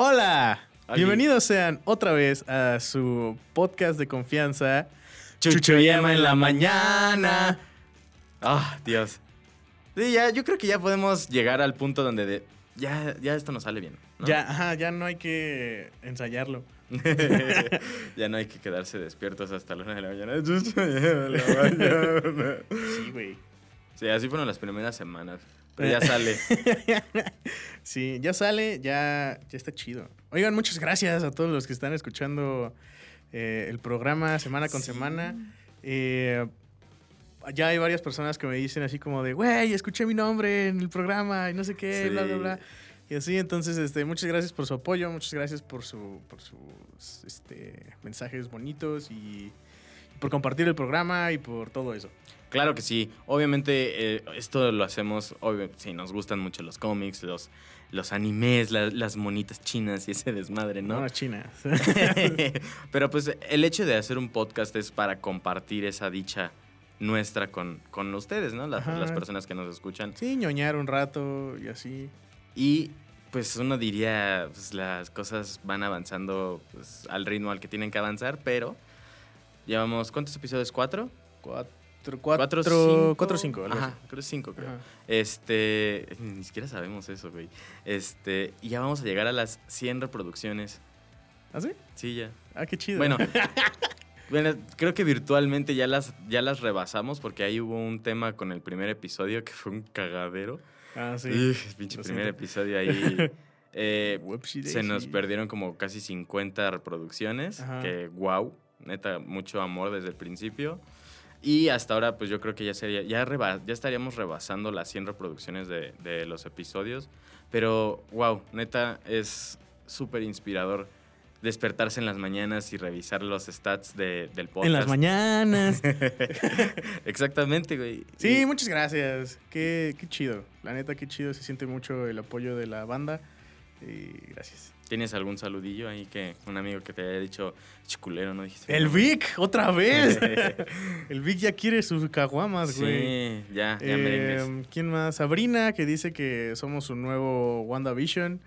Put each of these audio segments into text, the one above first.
Hola, bienvenidos sean otra vez a su podcast de confianza. Chucho Yema en la mañana. Ah, Dios. Sí, ya, yo creo que ya podemos llegar al punto donde de- ya, ya esto nos sale bien. ¿no? Ya, ajá, ya no hay que ensayarlo. ya no hay que quedarse despiertos hasta la una de la mañana. Chucho Yema en la mañana. Sí, güey. Sí, así fueron las primeras semanas. Pero ya sale. Sí, ya sale, ya, ya está chido. Oigan, muchas gracias a todos los que están escuchando eh, el programa semana con Sí. semana. Eh, ya hay varias personas que me dicen así como de, güey, escuché mi nombre en el programa y no sé qué, Sí. bla, bla, bla. Y así, entonces, este, muchas gracias por su apoyo, muchas gracias por, su, por sus este, mensajes bonitos y por compartir el programa y por todo eso. Claro que sí. Obviamente eh, esto lo hacemos, obvio, sí, nos gustan mucho los cómics, los, los animes, la- las monitas chinas y ese desmadre, ¿no? No, chinas. Pero pues el hecho de hacer un podcast es para compartir esa dicha nuestra con, con ustedes, ¿no? Las personas que nos escuchan. sí, ñoñar un rato y así. Y pues uno diría, pues las cosas van avanzando pues, al ritmo al que tienen que avanzar, pero llevamos, ¿cuántos episodios? ¿Cuatro? Cuatro, cuatro, cinco. cuatro, cinco. algo Ajá, así. creo que cinco, creo. Ajá. Este, ni siquiera sabemos eso, güey. Este, y ya vamos a llegar a las 100 reproducciones. ¿Ah, sí? Sí, ya. Ah, qué chido. Bueno, bueno, creo que virtualmente ya las, ya las rebasamos porque ahí hubo un tema con el primer episodio que fue un cagadero. Ah, sí. Pinche Lo primer siento. episodio ahí. eh, se nos perdieron como casi 50 reproducciones. Ajá. Que wow, neta, mucho amor desde el principio. Y hasta ahora, pues yo creo que ya sería, ya, reba- ya estaríamos rebasando las 100 reproducciones de, de los episodios. Pero wow, neta, es súper inspirador despertarse en las mañanas y revisar los stats de- del podcast. En las mañanas. Exactamente, güey. Sí, Y- muchas gracias. Qué, qué chido. La neta, qué chido. Se siente mucho el apoyo de la banda. Y gracias. ¿Tienes algún saludillo ahí que un amigo que te haya dicho chiculero, no dijiste? El? Vic, otra vez. el Vic ya quiere sus caguamas, güey. Sí, ya, ya Eh, merengues. ¿Quién más? Sabrina, que dice que somos su nuevo WandaVision.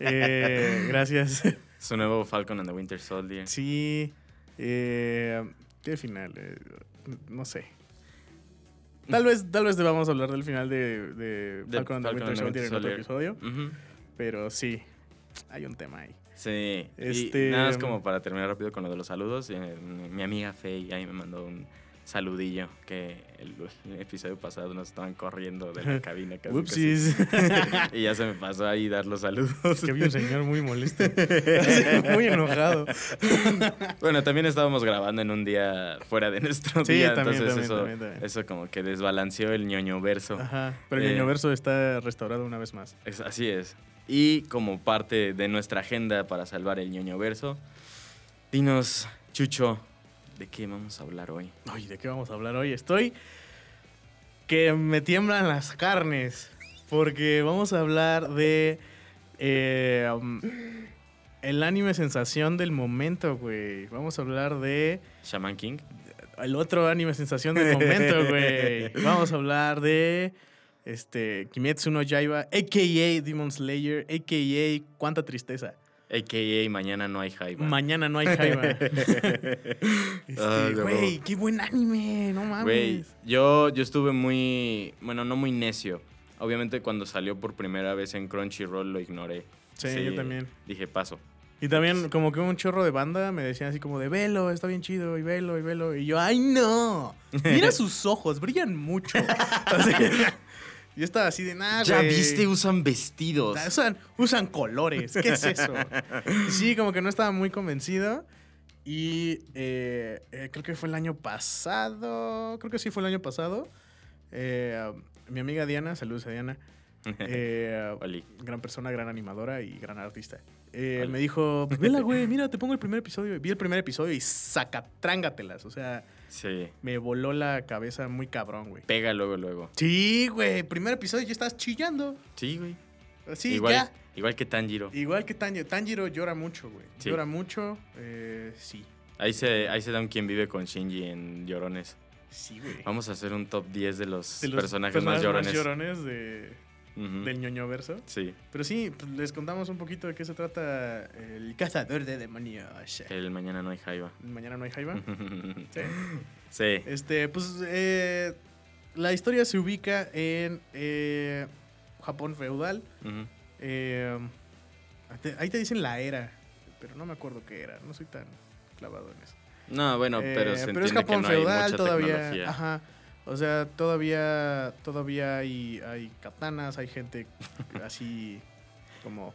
Eh, gracias. Su nuevo Falcon and the Winter Soldier. Sí. Eh, ¿Qué final? Eh, no sé. Tal vez, tal vez debamos hablar del final de, Falcon and the Winter Soldier en otro episodio. Pero sí, hay un tema ahí. Sí. Este- Y nada más como para terminar rápido con lo de los saludos. eh, mi amiga Faye ahí me mandó un saludillo que el, el episodio pasado nos estaban corriendo de la cabina casi, Upsis. casi. Y ya se me pasó ahí dar los saludos. Es que había un señor muy molesto. muy enojado. Bueno, también estábamos grabando en un día fuera de nuestro Sí, día, también, entonces también, eso, también, eso como que desbalanceó el ñoño verso. Ajá. Pero el Eh. niño verso está restaurado una vez más. Es- así es. Y como parte de nuestra agenda para salvar el ñoño verso, dinos, Chucho, ¿de qué vamos a hablar hoy? Ay, ¿de qué vamos a hablar hoy? Estoy que me tiemblan las carnes. Porque vamos a hablar de eh, um, el anime sensación del momento, güey. Vamos a hablar de Shaman King. el otro anime sensación del momento, güey. Vamos a hablar de este Kimetsu no Yaiba, a.k.a. Demon Slayer, a.k.a. Cuánta tristeza. AKA Mañana no hay Jaiba. Mañana no hay Jaiba. Este, Ay, Güey, qué buen anime, no mames. Güey, yo, yo estuve muy, bueno, no muy necio. Obviamente cuando salió por primera vez en Crunchyroll lo ignoré. Sí, yo también. Dije, paso. Y también como que un chorro de banda me decían así como de velo, está bien chido, y velo, y velo. Y yo, ¡ay no! Mira sus ojos, brillan mucho. Sea, yo estaba así de nada, ya viste, usan vestidos. Usan, usan colores, ¿qué es eso? Sí, como que no estaba muy convencido. Y eh, eh, creo que fue el año pasado, creo que sí fue el año pasado. Eh, mi amiga Diana, saludos a Diana. Gran persona, gran animadora y gran artista. Me dijo, vela, güey, mira, te pongo el primer episodio. Vi el primer episodio y saca, trángatelas. O sea, Sí. me voló la cabeza muy cabrón, güey. Pega luego, luego. Sí, güey, primer episodio ya estás chillando. Sí, güey. Sí, igual, ya. igual que Tanjiro. Igual que Tanjiro. Tanjiro llora mucho, güey. Sí. Llora mucho, eh, sí. Ahí se, ahí se da un quien vive con Shinji en Llorones. Sí, güey. Vamos a hacer un top 10 de los, De los personajes, más llorones. llorones de, Del ñoño verso. Sí, Pero sí, pues, les contamos un poquito de qué se trata el cazador de demonios. el mañana no hay jaiba. Mañana no hay jaiba. Sí. sí. Este, pues eh, la historia se ubica en eh, Japón feudal. Eh, ahí te dicen la era, pero no me acuerdo qué era. No soy tan clavado en eso. No, bueno, pero se es entiende que Japón hay feudal mucha todavía. tecnología. Ajá. O sea, todavía, todavía hay, hay katanas, hay gente así como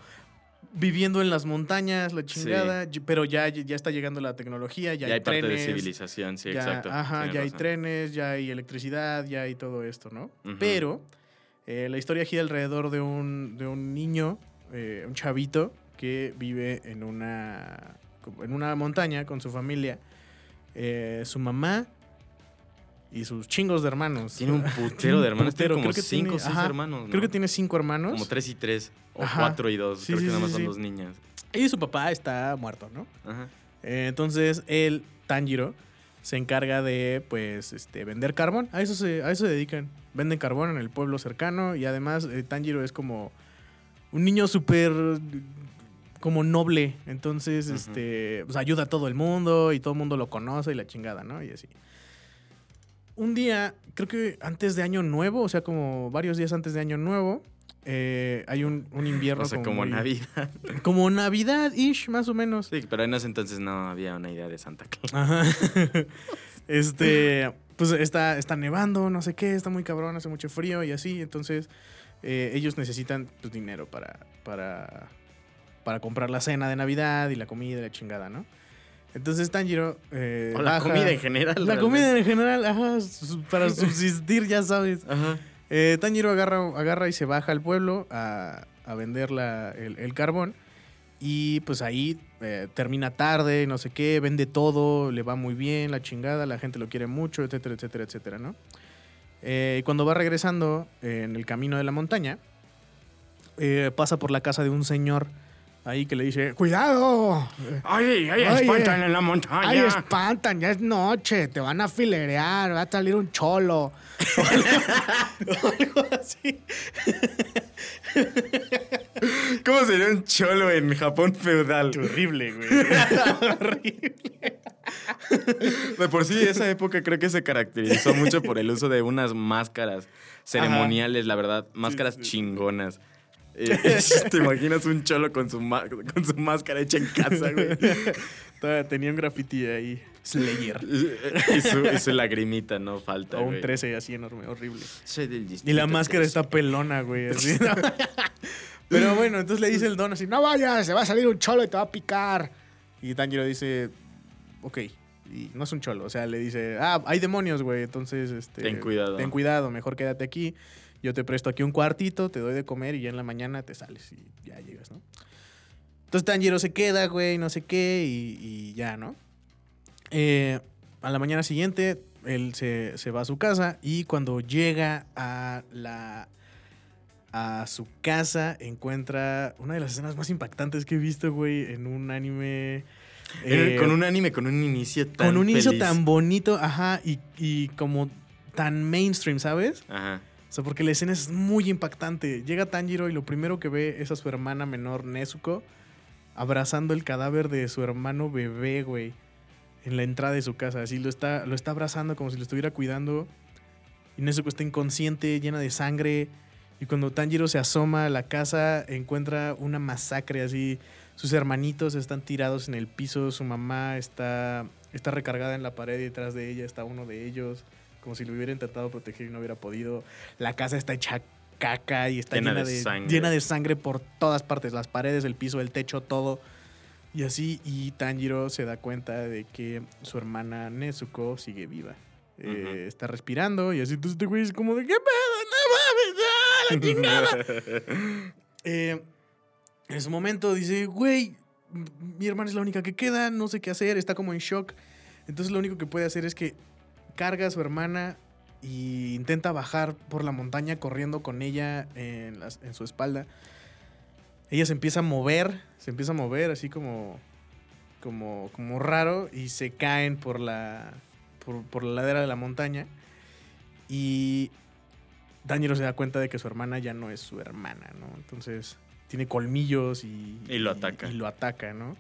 viviendo en las montañas, la chingada, pero ya, ya está llegando la tecnología, ya, Ya, hay hay parte de civilización, sí, ya, exacto. Ajá, ya hay trenes, ya hay electricidad, ya hay todo esto, ¿no? Pero eh, la historia gira alrededor de un, de un niño, eh, un chavito, que vive en una, en una montaña con su familia. Eh, su mamá y sus chingos de hermanos. Tiene un putero de hermanos. Putero, Tiene como creo que cinco o seis ajá, hermanos. ¿no? Creo que tiene cinco hermanos. Como tres y tres. O Ajá. cuatro y dos. Sí, Creo sí, que nada sí, más son dos niñas. Y su papá está muerto, ¿no? Ajá. Eh, entonces él, Tanjiro, se encarga de pues este, vender carbón. A eso, se, a eso se dedican. Venden carbón en el pueblo cercano y además eh, Tanjiro es como un niño súper como noble. Entonces, este, pues, ayuda a todo el mundo y todo el mundo lo conoce y la chingada, ¿no? Y así. Un día, creo que antes de Año Nuevo, o sea, como varios días antes de Año Nuevo, eh, hay un, un invierno O sea, como muy- Navidad. Como Navidad-ish, más o menos. Sí, pero en ese entonces no había una idea de Santa Claus. Ajá. este, pues está, está nevando, no sé qué, está muy cabrón, hace mucho frío y así. Entonces, eh, ellos necesitan pues, dinero para, para, para comprar la cena de Navidad y la comida y la chingada, ¿no? Entonces Tanjiro. eh, O la baja- comida en general. La realmente. comida en general, ajá, para subsistir, ya sabes. Ajá. Eh, Tanjiro agarra, agarra y se baja al pueblo a, a vender la- el, el carbón. Y pues ahí eh, termina tarde, no sé qué, vende todo, le va muy bien, la chingada, la gente lo quiere mucho, etcétera, etcétera, etcétera, ¿no? Eh, cuando va regresando eh, en el camino de la montaña, eh, pasa por la casa de un señor ahí que le dice, ¡Cuidado! ¡Ay, ay, Oye, espantan en la montaña! ¡Ay, espantan! Ya es noche, te van a filerear, va a salir un cholo. o algo así. ¿Cómo sería un cholo en Japón feudal? Horrible, güey. Horrible. De por sí, esa época creo que se caracterizó mucho por el uso de unas máscaras ceremoniales, la verdad, máscaras sí, sí. chingonas. Eh, ¿Te imaginas un cholo con su, con su máscara hecha en casa, güey? Todavía Tenía un graffiti ahí. Slayer. Y su, y su lagrimita, no falta, O un güey. 13 así enorme, horrible. Soy del Y distrito la máscara 13. está pelona, güey. así, ¿no? Pero bueno, entonces le dice el don así, no vayas, se va a salir un cholo y te va a picar. Y Tanjiro dice, ok. Y no es un cholo, o sea, le dice, ah, hay demonios, güey, entonces, este... Ten cuidado. Ten cuidado, mejor quédate aquí. Yo te presto aquí un cuartito, te doy de comer y ya en la mañana te sales y ya llegas, ¿no? Entonces Tanjiro se queda, güey, no sé qué, y, y ya, ¿no? Eh, a la mañana siguiente, él se, se va a su casa y cuando llega a la a su casa encuentra una de las escenas más impactantes que he visto, güey, en un anime. Eh, eh, con un anime con un inicio tan con un inicio feliz. tan bonito, ajá, y, y como tan mainstream, ¿sabes? Ajá. O sea, porque la escena es muy impactante. Llega Tanjiro y lo primero que ve es a su hermana menor, Nezuko, abrazando el cadáver de su hermano bebé, güey, en la entrada de su casa. Así lo está, lo está abrazando como si lo estuviera cuidando. Y Nezuko está inconsciente, llena de sangre. Y cuando Tanjiro se asoma a la casa, encuentra una masacre así. Sus hermanitos están tirados en el piso, su mamá está, está recargada en la pared y detrás de ella está uno de ellos, como si lo hubiera intentado proteger y no hubiera podido. La casa está hecha caca y está Llena llena, de de, sangre. llena de sangre por todas partes, las paredes, el piso, el techo, todo. Y así, y Tanjiro se da cuenta de que su hermana Nezuko sigue viva. Eh, está respirando y así, entonces este güey es como de, ¿qué pedo? ¡No mames! ¡Ah, la chingada! Eh, en ese momento dice, güey, mi hermana es la única que queda, no sé qué hacer, está como en shock. Entonces lo único que puede hacer es que carga a su hermana y intenta bajar por la montaña corriendo con ella en, las- en su espalda. Ella se empieza a mover, se empieza a mover así como, como, como raro y se caen por la, por, por la ladera de la montaña. Y Tanjiro se da cuenta de que su hermana ya no es su hermana, ¿no? Entonces tiene colmillos y... Y lo ataca. Y, lo ataca, ¿no?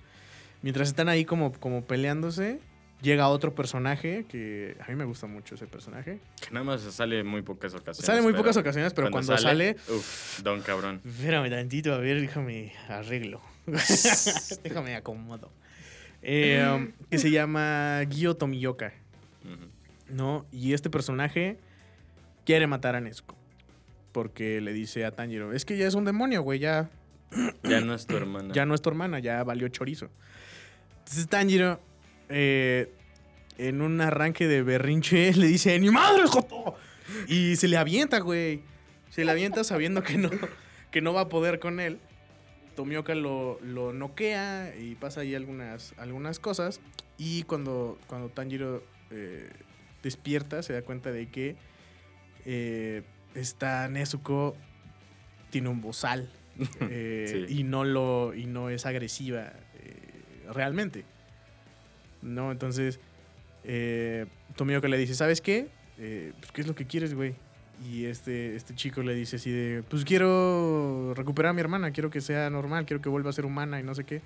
Mientras están ahí como, como peleándose, llega otro personaje que a mí me gusta mucho ese personaje. Que nada más sale muy pocas ocasiones. Sale muy pocas ocasiones, pero cuando, sale... Uf, don cabrón. Espérame tantito, a ver, déjame arreglo. déjame acomodo. Eh, um, que se llama Gyo Tomiyoka. ¿no? Y este personaje quiere matar a Nezuko. Porque le dice a Tanjiro, es que ya es un demonio, güey, ya, Ya no es tu hermana. ya no es tu hermana, ya valió chorizo. Entonces Tanjiro, eh, en un arranque de berrinche, le dice, ¡Ni madre, Joto! Y se le avienta, güey. Se le avienta sabiendo que no, que no va a poder con él. Tomioka lo, lo noquea y pasa ahí algunas, algunas cosas. Y cuando, cuando Tanjiro eh, despierta, se da cuenta de que eh, esta Nezuko tiene un bozal. eh, Sí. y, no lo, y no es agresiva eh, realmente. ¿No? Entonces, eh, Tomioka le dice, ¿sabes qué? Eh, pues, ¿Qué es lo que quieres, güey? Y este, este chico le dice así de, pues quiero recuperar a mi hermana, quiero que sea normal, quiero que vuelva a ser humana y no sé qué.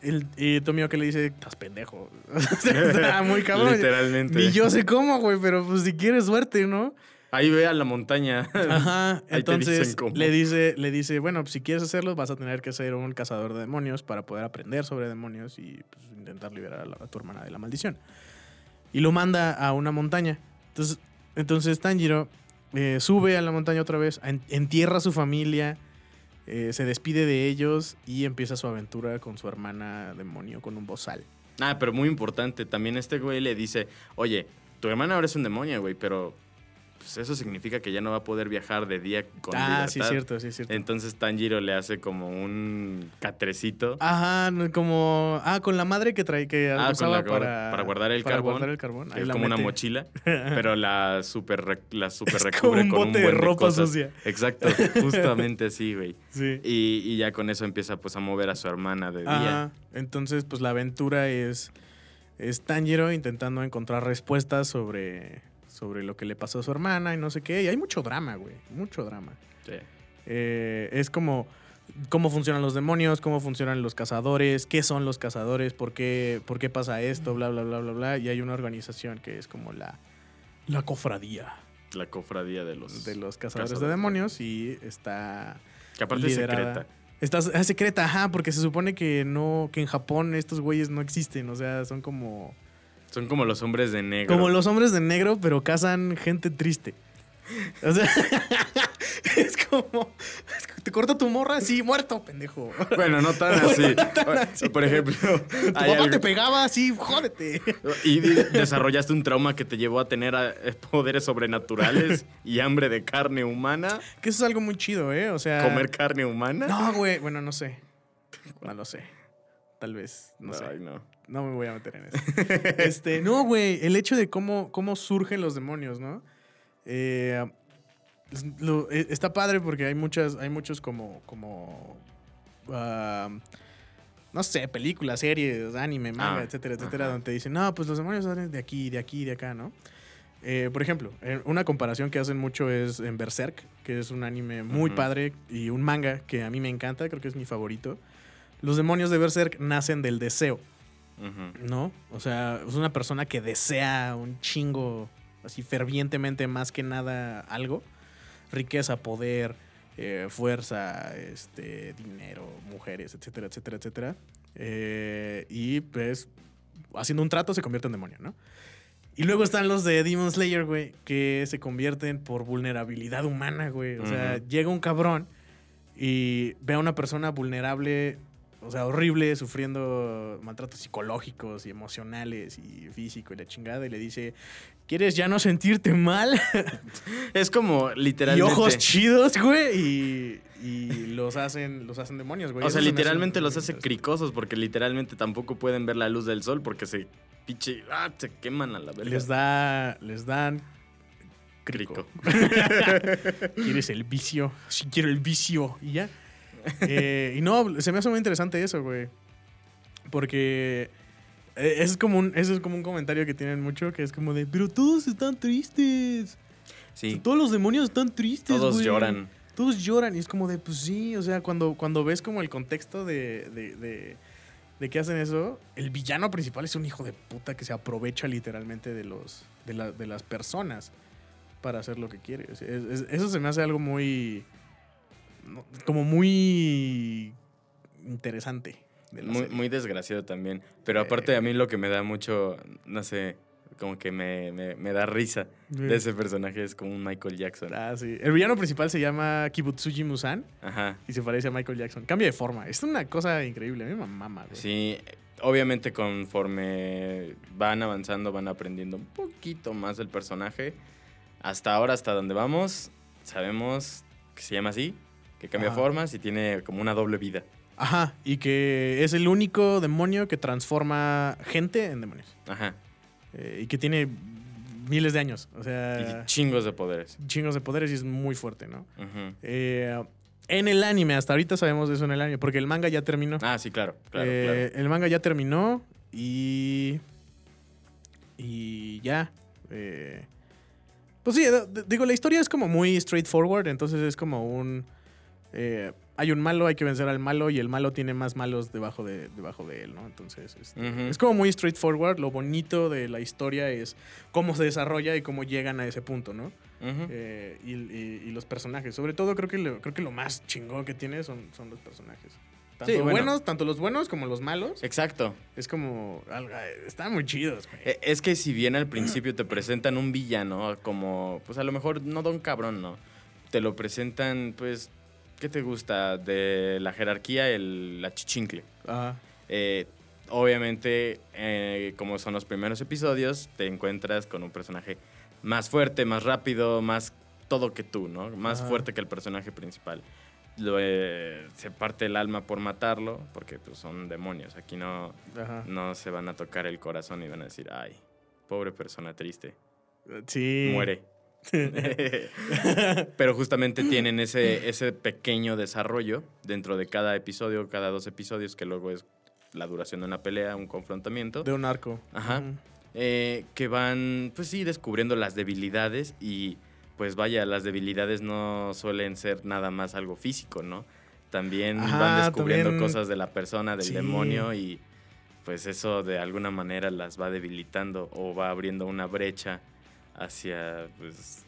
El, y Tomioka le dice, estás pendejo. Está muy cabrón. Literalmente. Ni yo sé cómo, güey, pero pues si quieres suerte, ¿no? Ahí ve a la montaña. Ajá. Entonces le dice, le dice, bueno, pues, si quieres hacerlo, vas a tener que ser un cazador de demonios para poder aprender sobre demonios y pues, intentar liberar a, la- a tu hermana de la maldición. Y lo manda a una montaña. Entonces, entonces Tanjiro eh, sube a la montaña otra vez, en- entierra a su familia, eh, se despide de ellos y empieza su aventura con su hermana demonio, con un bozal. Ah, pero muy importante. También este güey le dice, oye, tu hermana ahora es un demonio, güey, pero pues eso significa que ya no va a poder viajar de día con ah, libertad. sí, cierto, sí, es cierto. Entonces Tanjiro le hace como un catrecito. Ajá, como. Ah, con la madre que trae que Ah, con usaba la- para, para guardar el para carbón, guardar el carbón. Ahí es como una mochila, pero la super, la super Es recubre como un con bote un de ropa sucia. Exacto, justamente así, güey. Sí. Y, y ya con eso empieza pues a mover a su hermana de día. Ajá. Entonces, pues la aventura es. Es Tanjiro intentando encontrar respuestas sobre. Sobre lo que le pasó a su hermana y no sé qué. Y hay mucho drama, güey. Mucho drama. Sí. Eh, es como cómo funcionan los demonios, cómo funcionan los cazadores, qué son los cazadores, por qué, por qué pasa esto, bla, bla, bla, bla, bla. Y hay una organización que es como la, la cofradía La cofradía de los... de los cazadores de demonios y está... Que aparte liderada. es secreta. Está es secreta, ajá, porque se supone que no, que en Japón estos güeyes no existen, o sea, son como, Son como los hombres de negro. como los hombres de negro, pero cazan gente triste. O sea, es como, te corta tu morra, sí, muerto, pendejo. Bueno, no tan así. así. Por ejemplo, Tu papá algo- te pegaba, sí, jódete. y de- desarrollaste un trauma que te llevó a tener eh, poderes sobrenaturales y hambre de carne humana, Que eso es algo muy chido, ¿eh? O sea... comer carne humana. No, güey, bueno, no sé. No lo sé. Tal vez, no sé. Ay, no. No me voy a meter en eso. este, no, güey, el hecho de cómo, cómo surgen los demonios, ¿no? Eh, lo- eh, está padre porque hay muchas, hay muchos como, como, ah, no sé, películas, series, anime, manga, Ah, etcétera, etcétera, ajá. donde te dicen, no, pues los demonios salen de aquí, de aquí, de acá, ¿no? Eh, por ejemplo, una comparación que hacen mucho es en Berserk, que es un anime muy padre y un manga que a mí me encanta, creo que es mi favorito. Los demonios de Berserk nacen del deseo. ¿No? O sea, es una persona que desea un chingo, así fervientemente, más que nada algo. Riqueza, poder, eh, fuerza, este, dinero, mujeres, etcétera, etcétera, etcétera. Eh, y pues, haciendo un trato se convierte en demonio, ¿no? Y luego están los de Demon Slayer, güey, que se convierten por vulnerabilidad humana, güey. O sea, llega un cabrón y ve a una persona vulnerable, o sea, horrible, sufriendo maltratos psicológicos y emocionales y físico y la chingada, y le dice, ¿quieres ya no sentirte mal? Es como y literalmente. ojos chidos, güey, y, y los hacen, los hacen demonios, güey. O sea, literalmente los hace cricosos porque literalmente tampoco pueden ver la luz del sol porque se pinche. Ah, se queman a la verga. Les da, les dan crico. Crico. ¿Quieres el vicio? Sí, quiero el vicio. Y ya. Eh, y no, se me hace muy interesante eso, güey. Porque eh, es como un, eso es como un comentario que tienen mucho, que es como de, pero todos están tristes. Sí, Todos los demonios están tristes, todos güey. lloran. Todos lloran y es como de, pues sí, o sea, cuando, cuando ves como el contexto de, de, de, de que hacen eso, el villano principal es un hijo de puta que se aprovecha literalmente de, los, de, la- de las personas para hacer lo que quiere. O sea, es- es- eso se me hace algo muy, como muy interesante. de Muy, muy desgraciado también. Pero aparte Eh. a mí lo que me da mucho, no sé, como que me, me- me da risa de ese personaje es como un Michael Jackson. Ah, sí. El villano principal se llama Kibutsuji Musan Ajá. y se parece a Michael Jackson. Cambia de forma. Es una cosa increíble. A mí me mama, güey. Sí, obviamente conforme van avanzando van aprendiendo un poquito más del personaje. Hasta ahora, hasta donde vamos, sabemos que se llama así, que cambia Ajá. formas y tiene como una doble vida. Ajá, y que es el único demonio que transforma gente en demonios. Ajá. Eh, y que tiene miles de años. O Y sea, chingos de poderes. chingos de poderes y es muy fuerte, ¿no? Eh, en el anime, hasta ahorita sabemos de eso en el anime, porque el manga ya terminó. Ah, sí, claro, claro, Eh, claro. El manga ya terminó y. Y ya. pues sí, digo, la historia es como muy straightforward, entonces es como un. Eh, hay un malo, hay que vencer al malo y el malo tiene más malos debajo de, debajo de él, ¿no? Entonces, este, es como muy straightforward. Lo bonito de la historia es cómo se desarrolla y cómo llegan a ese punto, ¿no? Eh, y, y- y los personajes. Sobre todo creo que lo, creo que lo más chingón que tiene son, son los personajes. Tanto Sí, bueno. buenos, tanto los buenos como los malos. Exacto. Es como. Están muy chidos, güey. Eh, Es que si bien al principio te presentan un villano como, pues a lo mejor no don cabrón, ¿no? Te lo presentan, pues, ¿qué te gusta? De la jerarquía, el, la chichincle. Ajá. Eh, obviamente, eh, como son los primeros episodios, te encuentras con un personaje más fuerte, más rápido, más todo que tú, ¿no? Más Ajá. fuerte que el personaje principal. Lo, eh, se parte el alma por matarlo, porque pues, son demonios. Aquí no, Ajá. no se van a tocar el corazón y van a decir, ay, pobre persona triste, Sí. muere. Pero justamente tienen ese, ese pequeño desarrollo dentro de cada episodio, cada dos episodios, que luego es la duración de una pelea, un confrontamiento, De un arco. Ajá. Eh, que van, pues sí, descubriendo las debilidades y pues vaya, las debilidades no suelen ser nada más algo físico, ¿no? También Ajá, van descubriendo también- cosas de la persona, del Sí. demonio y pues eso de alguna manera las va debilitando o va abriendo una brecha hacia pues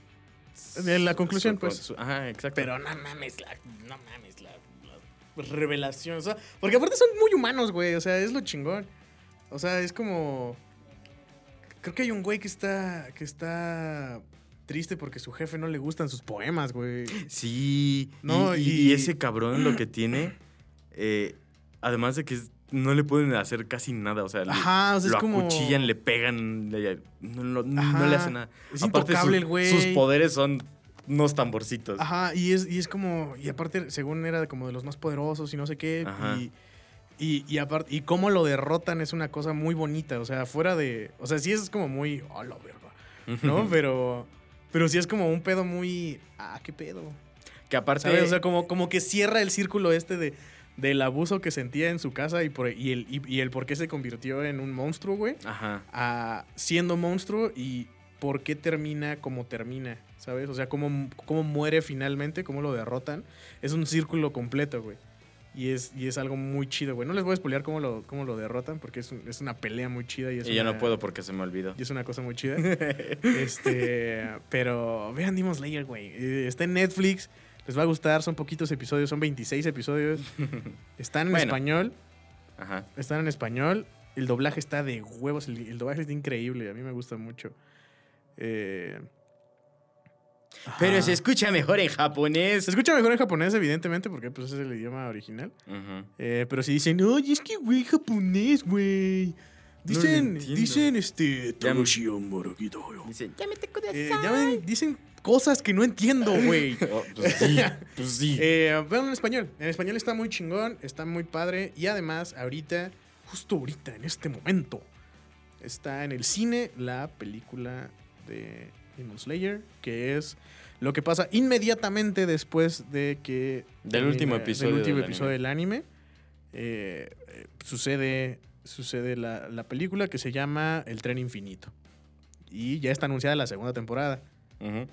De la su- conclusión, su- pues. su- ajá, exacto. Pero no mames, la, no mames, la, la revelación. O sea, porque aparte son muy humanos, güey. O sea, es lo chingón. O sea, es como. Creo que hay un güey que está. que está triste porque su jefe no le gustan sus poemas, güey. Sí, No, y, y- y- y ese cabrón lo que tiene, eh, además de que es- no le pueden hacer casi nada, o sea, le- Ajá, o sea, lo es como. acuchillan, le pegan, le- no, no le hacen nada. Es Aparte, intocable su- el güey. Sus poderes son unos tamborcitos. Ajá, y es, y es como. Y aparte, según era como de los más poderosos y no sé qué. Ajá. Y. Y, y aparte, y cómo lo derrotan es una cosa muy bonita. O sea, fuera de. O sea, sí es como muy. ¡Oh, la verga! ¿No? pero. Pero sí es como un pedo muy. Ah, qué pedo. que aparte, ¿Sabes? O sea, como, como que cierra el círculo este de, del abuso que sentía en su casa y, por, y, el, y, y el por qué se convirtió en un monstruo, güey. ajá, A siendo monstruo y por qué termina como termina, ¿sabes? O sea, cómo, cómo muere finalmente, cómo lo derrotan. Es un círculo completo, güey. Y es, y es algo muy chido, güey. No les voy a spoilear cómo lo, cómo lo derrotan porque es, un- es una pelea muy chida. Y, es y yo una- no puedo porque se me olvidó. y es una cosa muy chida. este, pero vean Demon Slayer, güey. Está en Netflix. Les va a gustar. Son poquitos episodios. Son 26 episodios. Están en Bueno. español. Ajá. Están en español. El doblaje está de huevos. El, el doblaje está increíble. A mí me gusta mucho. Eh, Pero ajá. se escucha mejor en japonés. Se escucha mejor en japonés, evidentemente, porque pues, es el idioma original. Eh, pero si dicen, oye, es que, güey, japonés, güey. Dicen, dicen, este... Ya me- "Toshi Amorokito, güey". Dice, Eh, dicen cosas que no entiendo, güey. "Oh, pues sí, pues sí. Eh, en español. En español está muy chingón, está muy padre. Y además, ahorita, justo ahorita, en este momento, está en el cine la película de Demon Slayer, que es lo que pasa inmediatamente después de que... Del último episodio Del último del episodio del anime. Eh, eh, sucede sucede la, la película que se llama El tren infinito. Y ya está anunciada la segunda temporada. Ujú.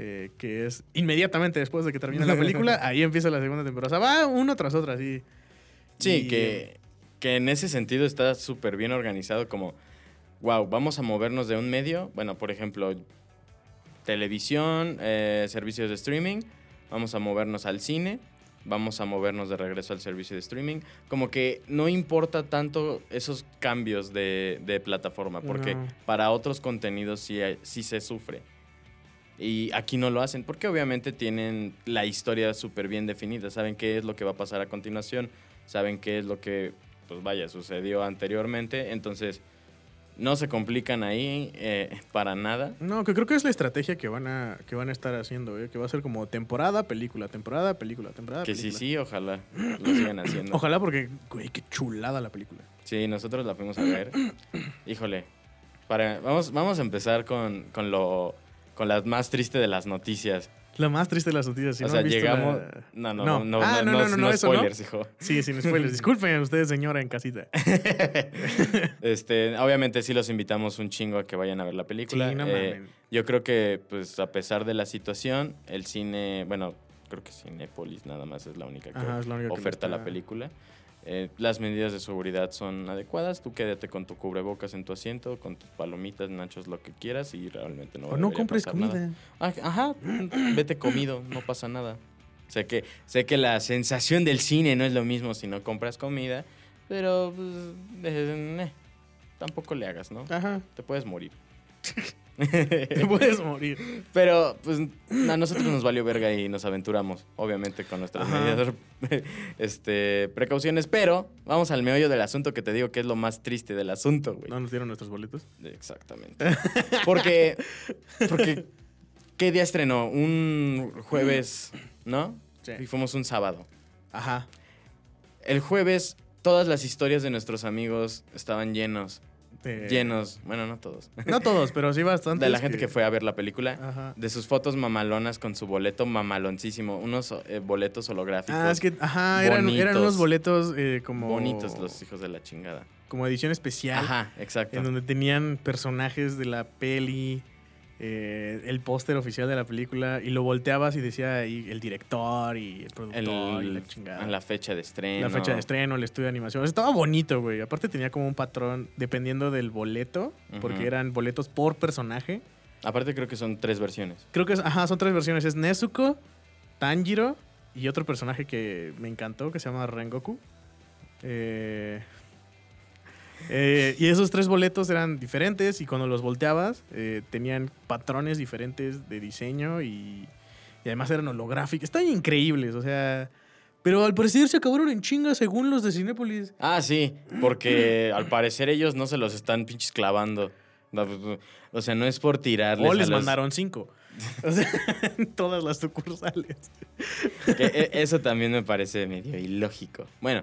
Eh, que es inmediatamente después de que termina la película, ahí empieza la segunda temporada. O sea, va uno tras otra, así. Sí, Y- que, que en ese sentido está súper bien organizado como, wow, vamos a movernos de un medio, bueno, por ejemplo, televisión, eh, servicios de streaming, vamos a movernos al cine, vamos a movernos de regreso al servicio de streaming, como que no importa tanto esos cambios de, de plataforma, porque No. para otros contenidos sí, sí se sufre. Y aquí no lo hacen, porque obviamente tienen la historia súper bien definida, saben qué es lo que va a pasar a continuación, saben qué es lo que, pues vaya, sucedió anteriormente, entonces no se complican ahí eh, para nada. No, que creo que es la estrategia que van a, que van a estar haciendo, ¿eh? que va a ser como temporada, película, temporada, película, temporada, Que sí, sí, ojalá lo sigan haciendo. Ojalá porque, güey, qué chulada la película. Sí, nosotros la fuimos a ver. Híjole, para, vamos, vamos a empezar con, con lo con la más triste de las noticias. La más triste de las noticias. si o no sea, llegamos... la- No, no, No. no, no, Ah, no, no, no, no, eso no. spoilers, hijo. Sí, sin spoilers. Disculpen ustedes, señora, en casita. este, obviamente sí los invitamos un chingo a que vayan a ver la película. Sí, no Eh, yo creo que, pues, a pesar de la situación, el cine, bueno, creo que Cinépolis nada más es la única que Ajá, la única que oferta la está- película. Eh, las medidas de seguridad son adecuadas. Tú quédate con tu cubrebocas en tu asiento, con tus palomitas, nachos, lo que quieras y realmente no O no compres pasar comida. Ah, Ajá, vete comido, no pasa nada. Sé que, sé que la sensación del cine no es lo mismo si no compras comida, pero pues, eh, eh, tampoco le hagas, ¿no? Ajá. Te puedes morir. Te puedes morir. Pero pues a nosotros nos valió verga y nos aventuramos, obviamente con nuestras Ajá. medidas este, precauciones, pero vamos al meollo del asunto que te digo que es lo más triste del asunto, güey. No nos dieron nuestros boletos. Exactamente. Porque, porque, ¿qué día estrenó? Un jueves, ¿no? Sí. Y fuimos un sábado. Ajá. El jueves, todas las historias de nuestros amigos estaban llenos. De- Llenos. Bueno, no todos. No todos, pero sí bastante. De la gente que fue a ver la película. Ajá. De sus fotos mamalonas con su boleto mamaloncísimo. Unos eh, boletos holográficos. Ah, es que, ajá, eran, unos boletos eh, como. Bonitos los hijos de la chingada. Como edición especial. Ajá, exacto. En donde tenían personajes de la peli, eh, el póster oficial de la película, y lo volteabas y decía ahí el director y el productor y El- la chingada. en la fecha de estreno. La fecha de estreno, el estudio de animación. Estaba bonito, güey. Aparte tenía como un patrón dependiendo del boleto, porque eran boletos por personaje. Aparte creo que son tres versiones. Creo que es, ajá, son tres versiones. Es Nezuko, Tanjiro y otro personaje que me encantó que se llama Rengoku. Eh, eh, y esos tres boletos eran diferentes y cuando los volteabas eh, tenían patrones diferentes de diseño y, y además eran holográficos. Están increíbles, o sea... Pero al parecer se acabaron en chinga según los de Cinépolis. Ah, sí, porque al parecer ellos no se los están pinches clavando. O sea, no es por tirarles. O a les los- mandaron cinco. O sea, en todas las sucursales. que e- eso también me parece medio ilógico. Bueno,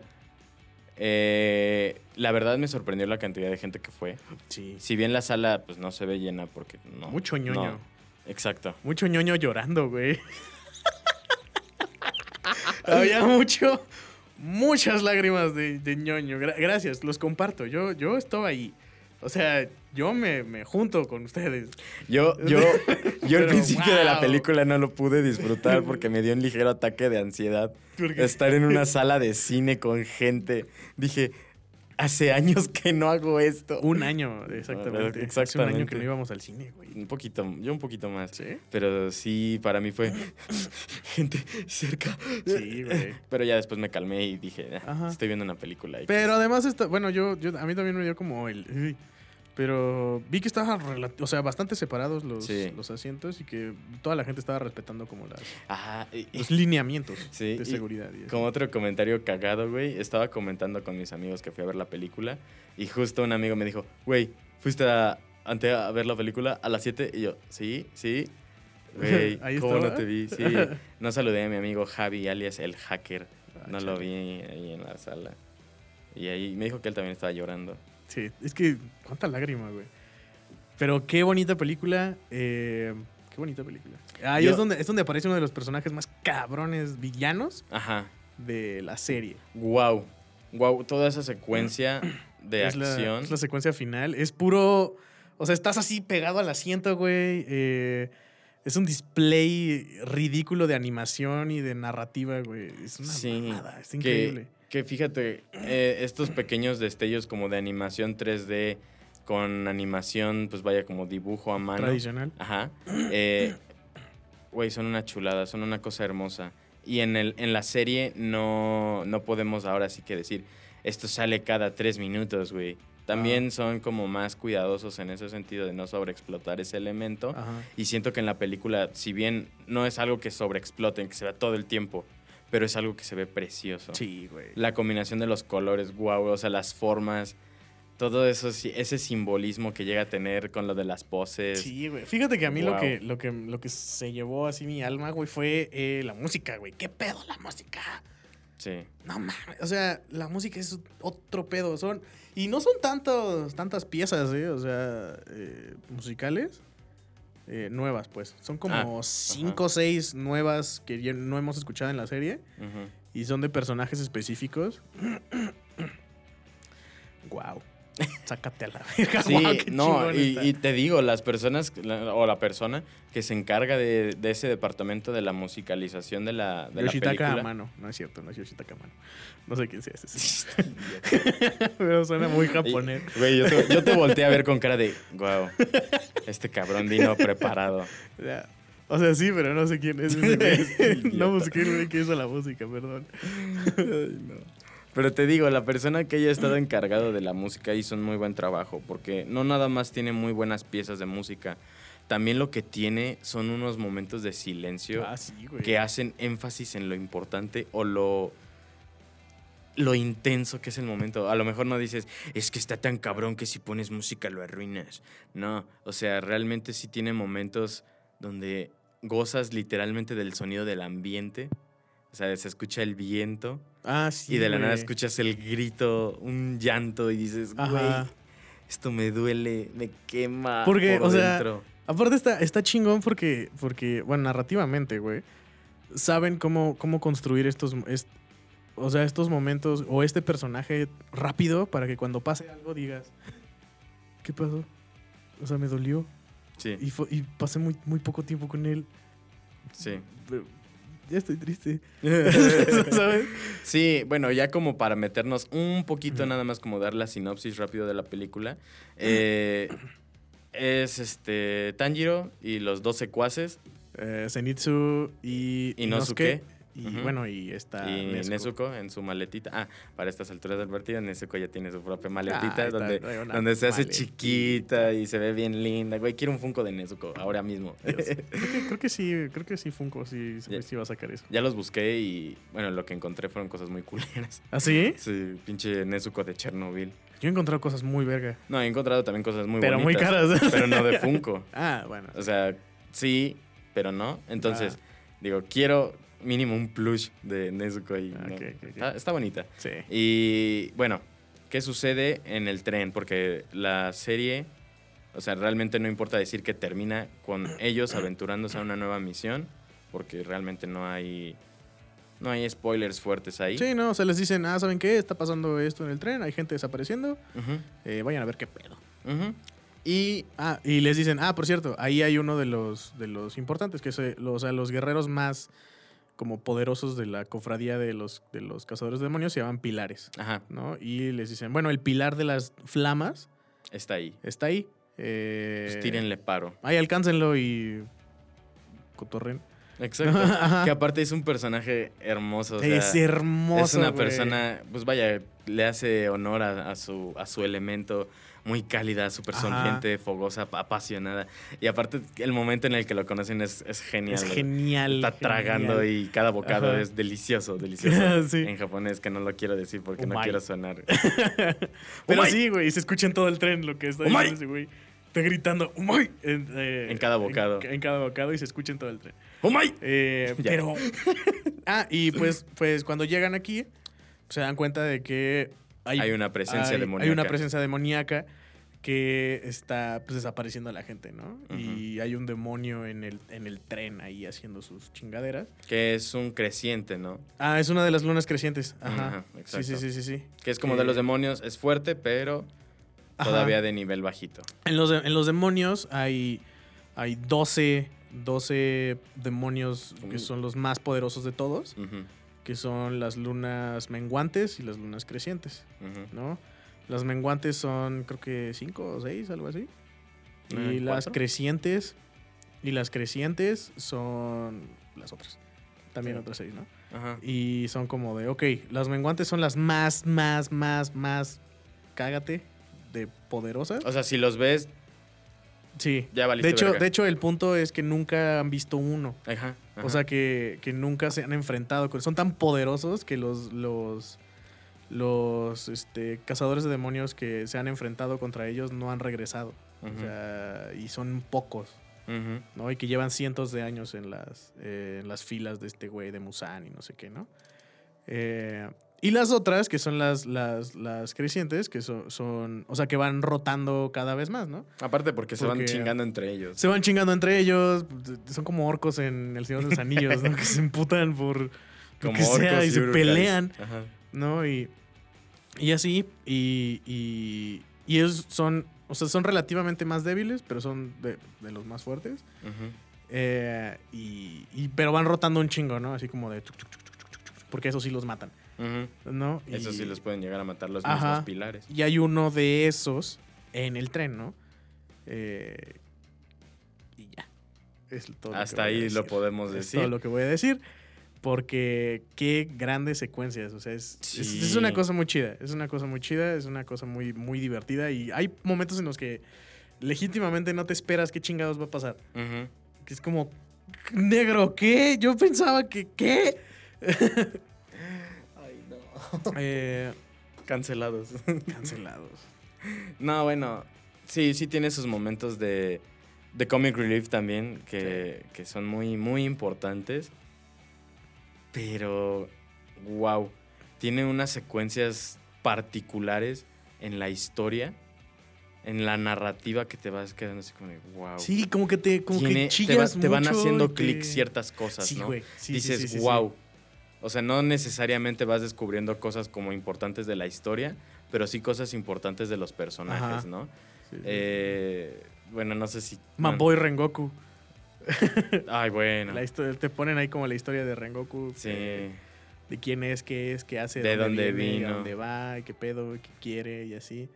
eh, la verdad me sorprendió la cantidad de gente que fue. Sí. Si bien la sala pues no se ve llena porque no. Mucho ñoño. no. Exacto. Mucho ñoño llorando, güey. Había mucho, muchas lágrimas de, de ñoño. Gra- gracias, los comparto. Yo, yo estaba ahí. O sea, yo me, me junto con ustedes. Yo, yo, yo al principio de la película no lo pude disfrutar porque me dio un ligero ataque de ansiedad. Estar en una sala de cine con gente. Dije, hace años que no hago esto. Un año, exactamente. Hace un año Exactamente. que no íbamos al cine, güey. Un poquito, yo un poquito más. ¿Sí? Pero sí, para mí fue gente cerca. Sí, güey. Pero ya después me calmé y dije, "Ah, estoy viendo una película. y Pero además, está, bueno, yo, yo, a mí también me dio como el... "Uy". Pero vi que estaban, o sea, bastante separados los, Sí. los asientos y que toda la gente estaba respetando como las, Ajá, y- los lineamientos Sí, de seguridad. y como otro comentario cagado, güey, estaba comentando con mis amigos que fui a ver la película y justo un amigo me dijo, güey, ¿fuiste a, ante a ver la película a las 7? Y yo, sí, sí. Güey, ¿cómo no te vi? Sí. No saludé a mi amigo Javi, alias el hacker. Ah, No lo vi ahí en la sala. Y ahí me dijo que él también estaba llorando. Sí, es que cuánta lágrima, güey. Pero qué bonita película. eh, qué bonita película. Ahí Yo- es, donde, es donde aparece uno de los personajes más cabrones villanos Ajá. de la serie. Wow. Wow, toda esa secuencia de es, la, acción. es la secuencia final. Es puro. O sea, estás así pegado al asiento, güey. eh, Es un display ridículo de animación y de narrativa, güey. Es una Sí, mamada, es que- increíble. Que, fíjate, eh, estos pequeños destellos como de animación 3D con animación, pues vaya, como dibujo a mano. Tradicional. Ajá. eh, Güey, son una chulada, son una cosa hermosa. Y en, el, en la serie no, no podemos ahora sí que decir, esto sale cada tres minutos, güey. También son como más cuidadosos en ese sentido de no sobreexplotar ese elemento. Ajá. Y siento que en la película, si bien no es algo que sobreexploten, que se vea todo el tiempo, pero es algo que se ve precioso. Sí, güey. La combinación de los colores, guau, o sea, las formas, todo eso, ese simbolismo que llega a tener con lo de las poses. Sí, güey. Fíjate que a mí lo, Wow. que, lo, que, lo que se llevó así mi alma, güey, fue eh, la música, güey. ¿Qué pedo la música? Sí. No mames. O sea, la música es otro pedo. Son. Y no son tantos, tantas piezas, ¿eh? O sea, eh, musicales. Eh, nuevas, pues. Son como Ah, cinco o seis nuevas que ya no hemos escuchado en la serie. Y son de personajes específicos. wow. Sácate a la verga. Sí, no, y, te digo, las personas la- o la persona que se encarga de, de ese departamento de la musicalización de la, de la Yoshitaka película. Amano. No es cierto, no es Yoshitaka Amano. No sé quién sea ese. Pero suena muy japonés. Y- Güey, yo te, yo te volteé a ver con cara de, wow, este cabrón vino preparado. O sea, sí, pero no sé quién es no busqué el que hizo la música, perdón. Pero te digo, la persona que haya estado encargado de la música hizo un muy buen trabajo, porque no nada más tiene muy buenas piezas de música, también lo que tiene son unos momentos de silencio Ah, sí, que hacen énfasis en lo importante o lo lo intenso que es el momento. A lo mejor no dices, es que está tan cabrón que si pones música lo arruinas. No, o sea, realmente sí tiene momentos donde gozas literalmente del sonido del ambiente. O sea, se escucha el viento Ah, sí. y de la nada escuchas el grito, un llanto y dices, güey, esto me duele, me quema Porque, por o sea, dentro. Aparte está, está chingón porque, porque, bueno, narrativamente, güey, saben cómo, cómo construir estos, est- o sea, estos momentos o este personaje rápido para que cuando pase algo digas, ¿qué pasó? O sea, me dolió Sí, y, fue- y pasé muy, muy poco tiempo con él. sí. Pero ya estoy triste. ¿Sabes? Sí, bueno, ya como para meternos un poquito nada más como dar la sinopsis rápido de la película. eh, es este Tanjiro y los dos secuaces Eh, Zenitsu y Inosuke. Y bueno, y está y Nezuko. Nezuko en su maletita. Ah, para estas alturas del partido, Nezuko ya tiene su propia Ah, maletita está, donde, donde se hace maletita. chiquita y se ve bien linda. Güey, quiero un Funko de Nezuko ahora mismo. Creo, que, creo que sí, creo que sí Funko sí, Ya. sí va a sacar eso. ya los busqué y bueno, lo que encontré fueron cosas muy culeras. ¿Ah, sí? Sí, pinche Nezuko de Chernobyl. Yo he encontrado cosas muy verga. No, he encontrado también cosas muy pero muy caras. Pero no de Funko. ah, bueno. O sea, sí, pero no. Entonces, Ah. digo, quiero mínimo un plush de Nezuko y Ah, no. ok. Está, está bonita. Sí. Y bueno, ¿qué sucede en el tren? Porque la serie, o sea, realmente no importa decir que termina con ellos aventurándose a una nueva misión, porque realmente no hay no hay spoilers fuertes ahí. Sí, no, o sea, les dicen, ah, ¿saben qué? Está pasando esto en el tren, hay gente desapareciendo, eh, vayan a ver qué pedo. Y Ah, y les dicen, ah, por cierto, ahí hay uno de los, de los importantes, que es, eh, los, o sea, los guerreros más como poderosos de la cofradía de los, de los cazadores de demonios se llaman pilares, ajá, ¿no? Y les dicen, bueno, el pilar de las flamas está ahí. está ahí. Eh, Pues tírenle paro. Ahí alcáncenlo y cotorren. Exacto. Que aparte es un personaje hermoso. o sea, es hermoso. Es una persona, pues vaya, le hace honor a, a su, a su elemento, muy cálida, súper sonriente, fogosa, ap- apasionada. Y aparte, el momento en el que lo conocen es, es genial. Es genial. Está tragando y cada bocado Ajá. es delicioso, delicioso. Sí. En japonés, que no lo quiero decir porque no quiero sonar. Pero sí, güey, se escucha en todo el tren lo que está diciendo ese güey. Está gritando, ¡Umai! En, eh, En cada bocado. En, en cada bocado y se escucha en todo el tren. ¡Omai! Eh, pero. ah, y pues, pues cuando llegan aquí, se dan cuenta de que hay, Hay una presencia hay- demoníaca. Hay una presencia demoníaca que está pues, desapareciendo a la gente, ¿no? Y hay un demonio en el, en el tren ahí haciendo sus chingaderas. Que es un creciente, ¿no? Ah, es una de las lunas crecientes. Ajá. Ajá, sí, exacto. sí, sí, sí, sí. Que es como de los Eh, demonios, es fuerte, pero Ajá. todavía de nivel bajito. En los, de- en los demonios hay, hay 12 12 demonios que Uh. son los más poderosos de todos, Ujú, que son las lunas menguantes y las lunas crecientes. ¿no? Las menguantes son creo que 5 o 6, algo así. Y Eh, las crecientes y las crecientes son las otras. También Sí. otras 6, ¿no? Ajá. Y son como de, ok, las menguantes son las más, más, más, más, cágate, de poderosas. O sea, si los ves, Sí. ya valiste De hecho, verga. de hecho, el punto es que nunca han visto uno. Ajá, ajá. O sea, que, que nunca se han enfrentado con... Son tan poderosos que los... los los este, cazadores de demonios que se han enfrentado contra ellos no han regresado. O sea, y son pocos, ujú. ¿no? Y que llevan cientos de años en las, eh, en las filas de este güey de Musan y no sé qué, ¿no? Eh, y las otras, que son las, las, las crecientes, que son, son, o sea, que van rotando cada vez más, ¿no? Aparte porque, se van chingando entre ellos. Se van chingando entre ellos, son como orcos en El Señor de los Anillos, ¿no? que se emputan por lo que sea y se pelean, Ajá. ¿no? Y, y así, y, y, y ellos son, o sea, son relativamente más débiles, pero son de, de los más fuertes. Ujú. Eh, y, y- pero van rotando un chingo, ¿no? Así como de... porque eso sí los matan, Ujú. ¿no? Eso Y- sí los pueden llegar a matar los Ajá. mismos pilares. Y hay uno de esos en el tren, ¿no? Eh, y ya. Es todo lo que Hasta voy a ahí lo decir. podemos Es decir. todo lo que voy a decir. Porque qué grandes secuencias. O sea, es, es- Sí. es una cosa muy chida. Es una cosa muy chida. Es una cosa muy, muy divertida. Y hay momentos en los que legítimamente no te esperas qué chingados va a pasar. Que es como, negro, ¿qué? Yo pensaba que, ¿qué? Eh, Cancelados. cancelados. no, bueno. Sí, sí tiene sus momentos de, de comic relief también, que, que son muy, muy importantes. Pero, wow. Tiene unas secuencias particulares en la historia, en la narrativa que te vas quedando así como de, wow. Sí, como que te, como Tiene- que te, va- te van haciendo te- clic ciertas cosas, Sí, ¿no? Sí, Dices, wow. O sea, no necesariamente vas descubriendo cosas como importantes de la historia, pero sí cosas importantes de los personajes, Ajá. ¿no? Sí, sí. Eh, bueno, no sé si. Manboy Rengoku. Ay, bueno. La historia, te ponen ahí como la historia de Rengoku. Sí. De quién es, qué es, qué hace, De dónde viene, vino. dónde va, qué pedo, qué quiere y así.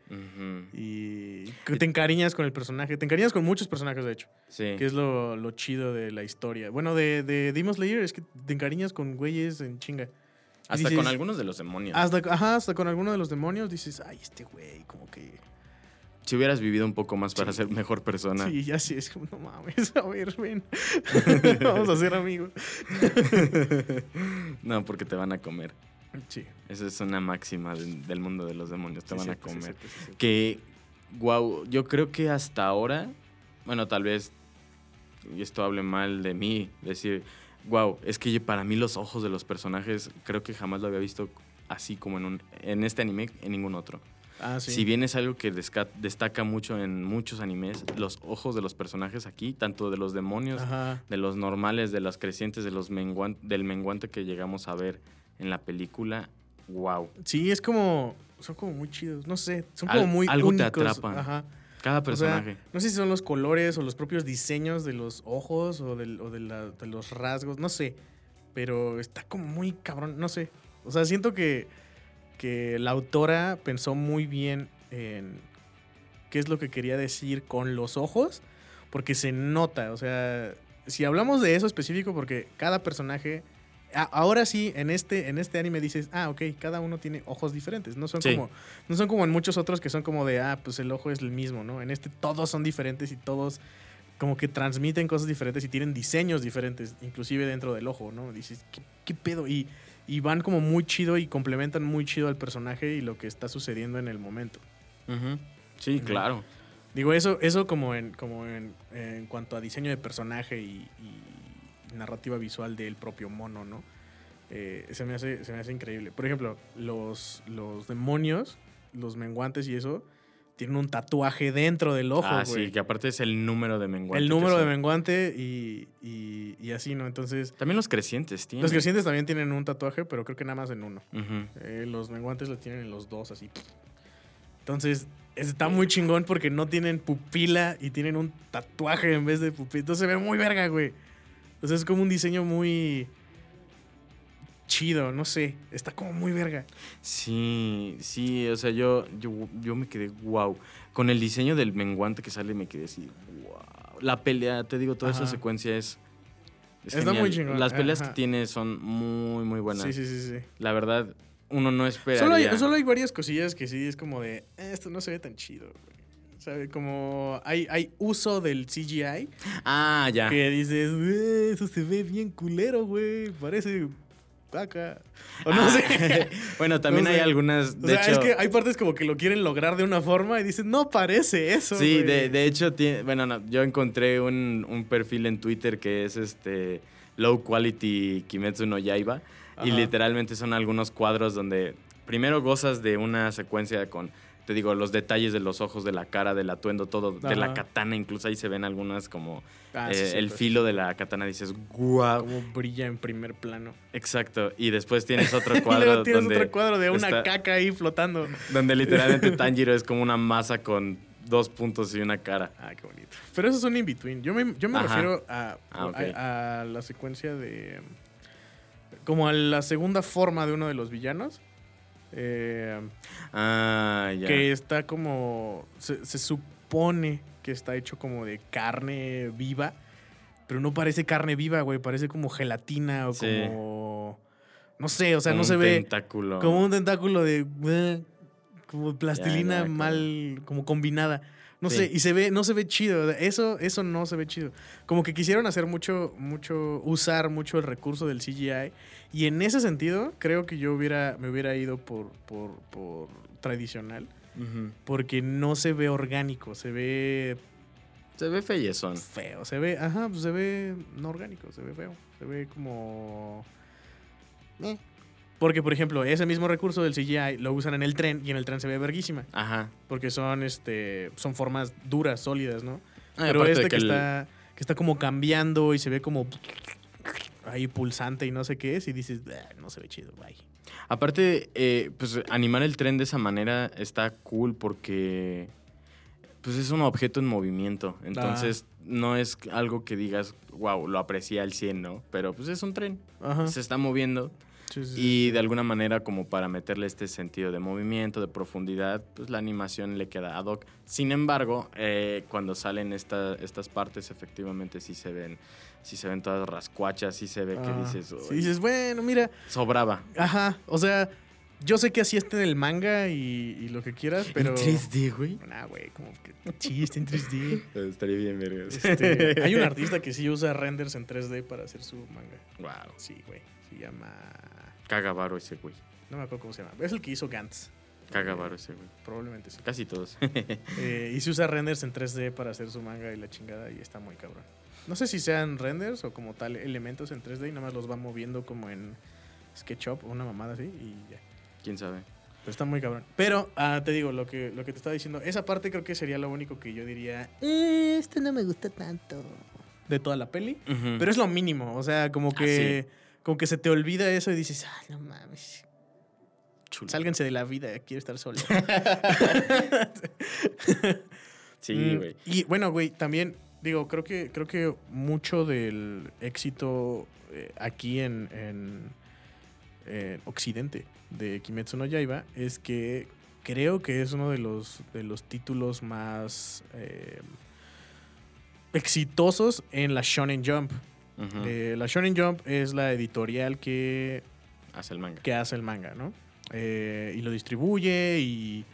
Y te encariñas con el personaje. Te encariñas con muchos personajes, de hecho. Sí. Que es lo, lo chido de la historia. Bueno, de, de Demon Slayer es que te encariñas con güeyes en chinga. Hasta dices- con algunos de los demonios. Hasta, ajá, hasta con alguno de los demonios dices, ay, este güey, como que... Si hubieras vivido un poco más para Sí. ser mejor persona. Sí, ya sí, es como, no mames, a ver, ven. Vamos a ser amigos. no, porque te van a comer. Sí. Esa es una máxima del, del mundo de los demonios. Te sí, van a comer. que, wow, yo creo que hasta ahora, bueno, tal vez, y esto hable mal de mí, decir, wow, es que para mí los ojos de los personajes, creo que jamás lo había visto así como en, un, en este anime, en ningún otro. Ah, sí. Si bien es algo que destaca mucho en muchos animes, los ojos de los personajes aquí, tanto de los demonios, Ajá. de los normales, de las crecientes, de los menguan- del menguante que llegamos a ver en la película, wow. Sí, es como. Son como muy chidos. No sé. Son Al- como muy. algo te. Ajá. Cada O sea, personaje. no sé si son los colores o los propios diseños de los ojos o, del- o de, la- de los rasgos. No sé. Pero está como muy cabrón. No sé. O sea, siento que, que la autora pensó muy bien en qué es lo que quería decir con los ojos. Porque se nota. O sea, si hablamos de eso específico, porque cada personaje. a- Ahora sí, en este, en este anime dices, ah, ok, cada uno tiene ojos diferentes. No son Sí. como no son como en muchos otros que son como de, ah, pues el ojo es el mismo, ¿no? En este todos son diferentes y todos como que transmiten cosas diferentes y tienen diseños diferentes, inclusive dentro del ojo, ¿no? Dices, ¿qué, qué pedo? Y, y van como muy chido y complementan muy chido al personaje y lo que está sucediendo en el momento. Sí, claro. Digo, eso, eso como en, como en, en cuanto a diseño de personaje y, y narrativa visual del propio mono, ¿no? Eh, se, me hace, se me hace increíble. Por ejemplo, los, los demonios, los menguantes y eso, tienen un tatuaje dentro del ojo, ah, güey. sí, que aparte es el número de menguante. el número de menguante y, y, y así, ¿no? Entonces, También los crecientes tienen. los crecientes también tienen un tatuaje, pero creo que nada más en uno. Eh, los menguantes lo tienen en los dos, así. Entonces, está muy chingón porque no tienen pupila y tienen un tatuaje en vez de pupila. Entonces se ve muy verga, güey. Entonces es como un diseño muy chido, no sé. Está como muy verga. Sí, sí, o sea, yo, yo, yo me quedé wow. Con el diseño del menguante que sale me quedé así, wow. La pelea, te digo, toda esa secuencia es... es Está genial. muy chingón, Las peleas ajá. que tiene son muy, muy buenas. Sí, sí, sí, sí. La verdad, uno no espera. Solo hay, solo hay varias cosillas que sí es como de, "Eh, esto no se ve tan chido, güey. ¿Sabe? Como hay, hay uso del CGI Ah, ya. que dices, "Güey, eso se ve bien culero, güey. Parece caca. O no Ah, sé. bueno, también No hay sé. algunas. O sea, hecho, es que hay partes como que lo quieren lograr de una forma y dicen, no parece eso. Sí, güey". de, de hecho, tiene, bueno, no, yo encontré un, un perfil en Twitter que es este Low Quality Kimetsu no Yaiba. Y literalmente son algunos cuadros donde primero gozas de una secuencia con, te digo, los detalles de los ojos, de la cara, del atuendo, todo, de la katana. Incluso ahí se ven algunas como Ah, eh, sí, sí, el pues, filo de la katana. Dices, guau. Como brilla en primer plano. Exacto. Y después tienes otro y cuadro luego tienes donde, otro cuadro de una está- caca ahí flotando. donde literalmente Tanjiro es como una masa con dos puntos y una cara. Ah, qué bonito. Pero eso es un in-between. Yo me, yo me refiero a, Ah, a la secuencia de... Como a la segunda forma de uno de los villanos. Eh, Ah, ya. que está como... Se, se supone que está hecho como de carne viva. Pero no parece carne viva, güey. Parece como gelatina o Sí. como... No sé, o sea, Como no se un ve... tentáculo. Como un tentáculo de. eh, Como plastilina Ya, ya, mal. Como combinada. No Sí. sé, y se ve, no se ve chido. Eso, eso no se ve chido. Como que quisieron hacer mucho, mucho, usar mucho el recurso del CGI. Y en ese sentido, creo que yo hubiera, me hubiera ido por, por, por tradicional. Porque no se ve orgánico, se ve Se ve feyezón. feo. Se ve, ajá, pues se ve no orgánico, se ve feo. Se ve como. eh. Porque, por ejemplo, ese mismo recurso del CGI lo usan en el tren y en el tren se ve verguísima. Ajá. Porque son, este, son formas duras, sólidas, ¿no? Ah, Pero este que, que el- está, que está como cambiando y se ve como ahí pulsante y no sé qué es y dices, "Ah, no se ve chido, bye. Aparte, eh, pues animar el tren de esa manera está cool porque pues es un objeto en movimiento. Entonces, no es algo que digas, wow, lo aprecié al 100, ¿no? Pero pues es un tren. Ajá. Se está moviendo. Sí, sí, sí. Y de alguna manera, como para meterle este sentido de movimiento, de profundidad, pues la animación le queda ad hoc. Sin embargo, eh, cuando salen esta- estas partes, efectivamente sí se ven, sí se ven todas rascuachas, sí se ve que Ah, dices, sí, "Uy, dices, bueno, mira, sobraba. ajá, o sea, yo sé que así está en el manga y, y lo que quieras, pero... En 3D, güey. Nah, güey, como que está en 3D. Estaría bien, vergas. Este, hay un artista que sí usa renders en 3D para hacer su manga. Wow. Sí, güey. Se llama. Caga varo ese güey. No me acuerdo cómo se llama. Es el que hizo Gantz. Caga varo ese güey. Probablemente sí. Casi todos. Eh, y se usa renders en 3D para hacer su manga y la chingada y está muy cabrón. No sé si sean renders o como tal elementos en 3D y nada más los va moviendo como en SketchUp o una mamada así y ya. ¿Quién sabe? Pero está muy cabrón. Pero ah, te digo, lo que, lo que te estaba diciendo, esa parte creo que sería lo único que yo diría, "Eh, esto no me gusta tanto. De toda la peli. Pero es lo mínimo, o sea, como Ah, que, como que se te olvida eso y dices, ah, no mames, Chulo. sálganse de la vida, quiero estar solo. Sí, Mm, güey. Y bueno, güey, también digo, creo que, creo que mucho del éxito eh, aquí en, en, en Occidente de Kimetsu no Yaiba es que creo que es uno de los, de los títulos más eh, exitosos en la Shonen Jump. Eh, la Shonen Jump es la editorial que, Hace el manga. que hace el manga, ¿no? Eh, y lo distribuye y,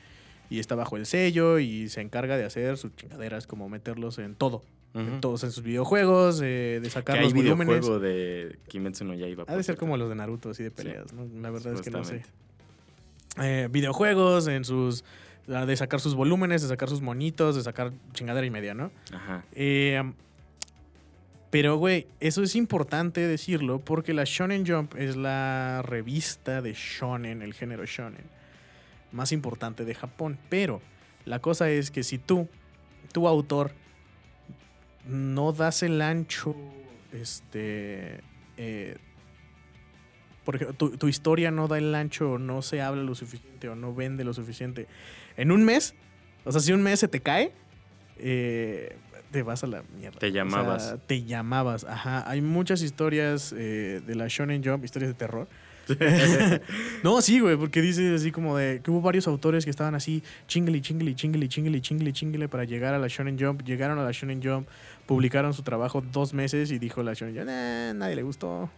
y está bajo el sello y se encarga de hacer sus chingaderas, como meterlos en todo. En todos en sus videojuegos, eh, de sacar los volúmenes. videojuego de Kimetsu no Yaiba. Ha de ser como los de Naruto, así de peleas, ¿no? La verdad es que no sé. Eh, videojuegos, en sus. la De sacar sus volúmenes, de sacar sus monitos, de sacar chingadera y media, ¿no? Ajá. Eh, pero, güey, eso es importante decirlo porque la Shonen Jump es la revista de shonen, el género shonen, más importante de Japón. Pero la cosa es que si tú, tu autor, no das el ancho, este, eh, por ejemplo, tu, tu historia no da el ancho o no se habla lo suficiente o no vende lo suficiente, en un mes O sea, si un mes se te cae, eh, te vas a la mierda. Te O sea, llamabas. te llamabas, ajá. Hay muchas historias eh, de la Shonen Jump, historias de terror. no, sí, güey, porque dice así como de que hubo varios autores que estaban así, chingle, chingle, chingle, chingle, chingle, chingle para llegar a la Shonen Jump. Llegaron a la Shonen Jump, publicaron su trabajo dos meses y dijo la Shonen Jump, "Nah, nadie le gustó.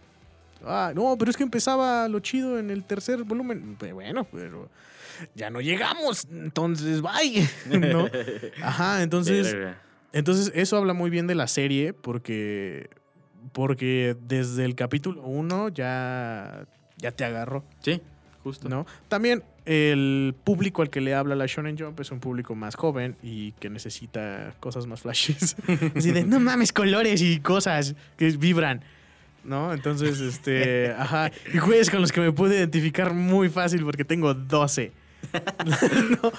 Ah, no, pero es que empezaba lo chido en el tercer volumen. Pues bueno, pero ya no llegamos, entonces bye. ¿No? Ajá, entonces. Entonces eso habla muy bien de la serie porque porque desde el capítulo 1 ya ya te agarró, Sí, justo. ¿no? También el público al que le habla la Shonen Jump es un público más joven y que necesita cosas más flashes. Así de, no mames, colores y cosas que vibran. ¿No? Entonces, este, ajá. Y juegues con los que me puedo identificar muy fácil porque tengo 12. No,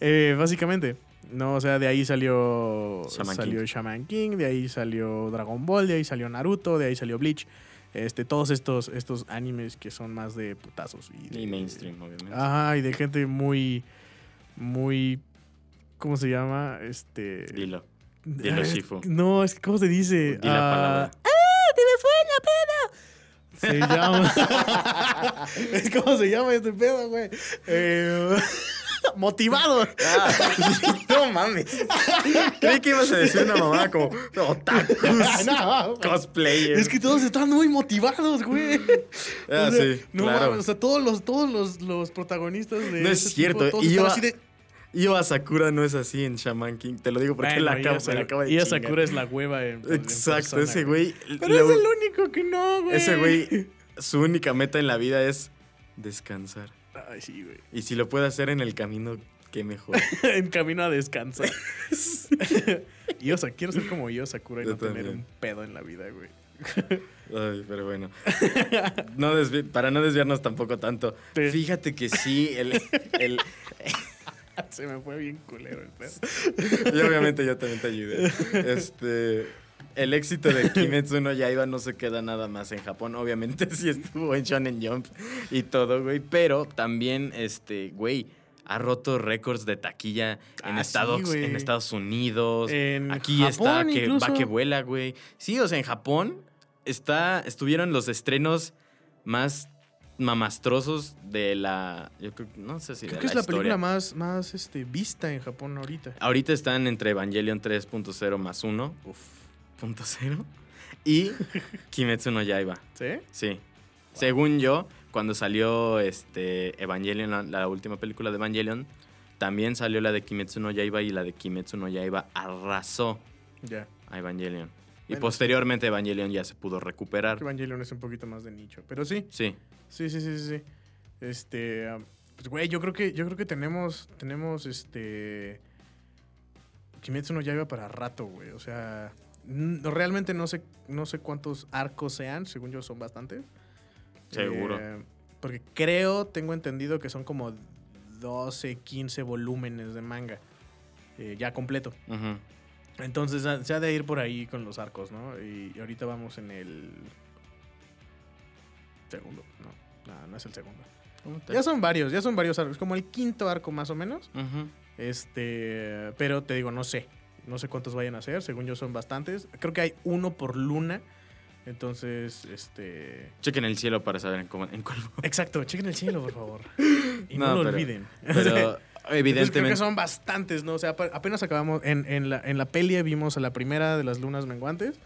eh, básicamente. No, o sea, de ahí salió Shaman salió King. Shaman King, de ahí salió Dragon Ball, de ahí salió Naruto, de ahí salió Bleach. Este, todos estos, estos animes que son más de putazos. Y, de- Y mainstream, obviamente. Ajá, y de gente muy, muy, ¿cómo se llama? Este... Dilo. Dilo, Ah, Shifu. No, es que, ¿cómo se dice? Di la Ah, palabra. Se llama... es como se llama este pedo, güey. Eh, motivado. no mames. Creí que ibas a decir una mamada como otakus, No, cosplayers. Es que todos están muy motivados, güey. Ah, O sea, sí, no claro. mames, o sea, todos los, todos los, los protagonistas de No es cierto, tipo, todos y yo- así de... Io Asakura no es así en Shaman King. Te lo digo porque Bueno, la me Sakura- la acabo de. Sakura es la hueva en, en Exacto, persona, ese güey. Pero es el único que no, güey. ese güey, su única meta en la vida es descansar. Ay, sí, güey. Y si lo puede hacer en el camino, qué mejor. en camino a descansar. Sea, quiero ser como yo, Sakura, y Yo no tener un pedo en la vida, güey. Ay, pero bueno. No para no desviarnos tampoco tanto. Sí. Fíjate que sí, el, el- Se me fue bien culero el pedo. y obviamente yo también te ayudé. Este, el éxito de Kimetsu no Yaiba no se queda nada más en Japón. Obviamente sí estuvo en Shonen Jump y todo, güey. Pero también, este, güey, ha roto récords de taquilla en, Ah, Estados, sí, en Estados Unidos. En Aquí Japón está que incluso. va que vuela, güey. Sí, o sea, en Japón está, estuvieron los estrenos más mamastrosos de la. Yo creo, no sé si Creo de que es la historia. película más, más este, vista en Japón ahorita. Ahorita están entre Evangelion 3.0 más 1, Uf. Punto cero, y Kimetsu no Yaiba. ¿Sí? Sí. Según yo, cuando salió este Evangelion, la, la última película de Evangelion, también salió la de Kimetsu no Yaiba y la de Kimetsu no Yaiba arrasó Ya. a Evangelion. Y Bueno, posteriormente Evangelion ya se pudo recuperar. Evangelion es un poquito más de nicho. Pero sí, Sí. sí, sí, sí, sí. sí. Este. Pues, güey, yo creo que, yo creo que tenemos, tenemos, este... Kimetsu no Yaiba para rato, güey. O sea, realmente no sé, no sé cuántos arcos sean. Según yo, son bastantes. Seguro. Eh, porque creo, tengo entendido que son como 12, 15 volúmenes de manga. eh, ya completo. Entonces se ha de ir por ahí con los arcos, ¿no? Y, y ahorita vamos en el segundo. No, no, no es el segundo. Ya son varios, ya son varios arcos. Como el quinto arco más o menos. Este, pero te digo, no sé. No sé cuántos vayan a ser. Según yo son bastantes. Creo que hay uno por luna. Entonces, este... Chequen el cielo para saber en, cómo- en cuál. Exacto, chequen el cielo, por favor. Y no, No, lo pero- olviden. Pero Entonces, creo que evidentemente. son bastantes, ¿no? O sea, apenas acabamos. En, en la, en la peli vimos a la primera de las lunas menguantes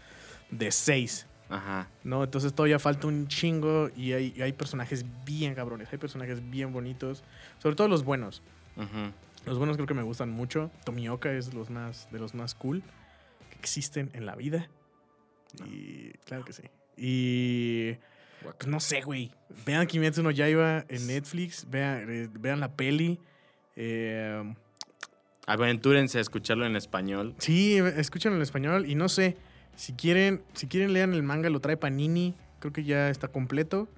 de seis, Ajá. ¿no? Entonces todavía falta un chingo y hay, y hay personajes bien cabrones, hay personajes bien bonitos, sobre todo los buenos. Ujú. Los buenos creo que me gustan mucho. Tomioka es los más, de los más cool que existen en la vida. Y claro que sí. Y pues no sé, güey. Vean Kimetsu no Yaiba en Netflix, vean, eh, vean la peli. Eh, Aventúrense a escucharlo en español. Sí, escuchan en español y no sé, si quieren, si quieren lean el manga, lo trae Panini, creo que ya está completo.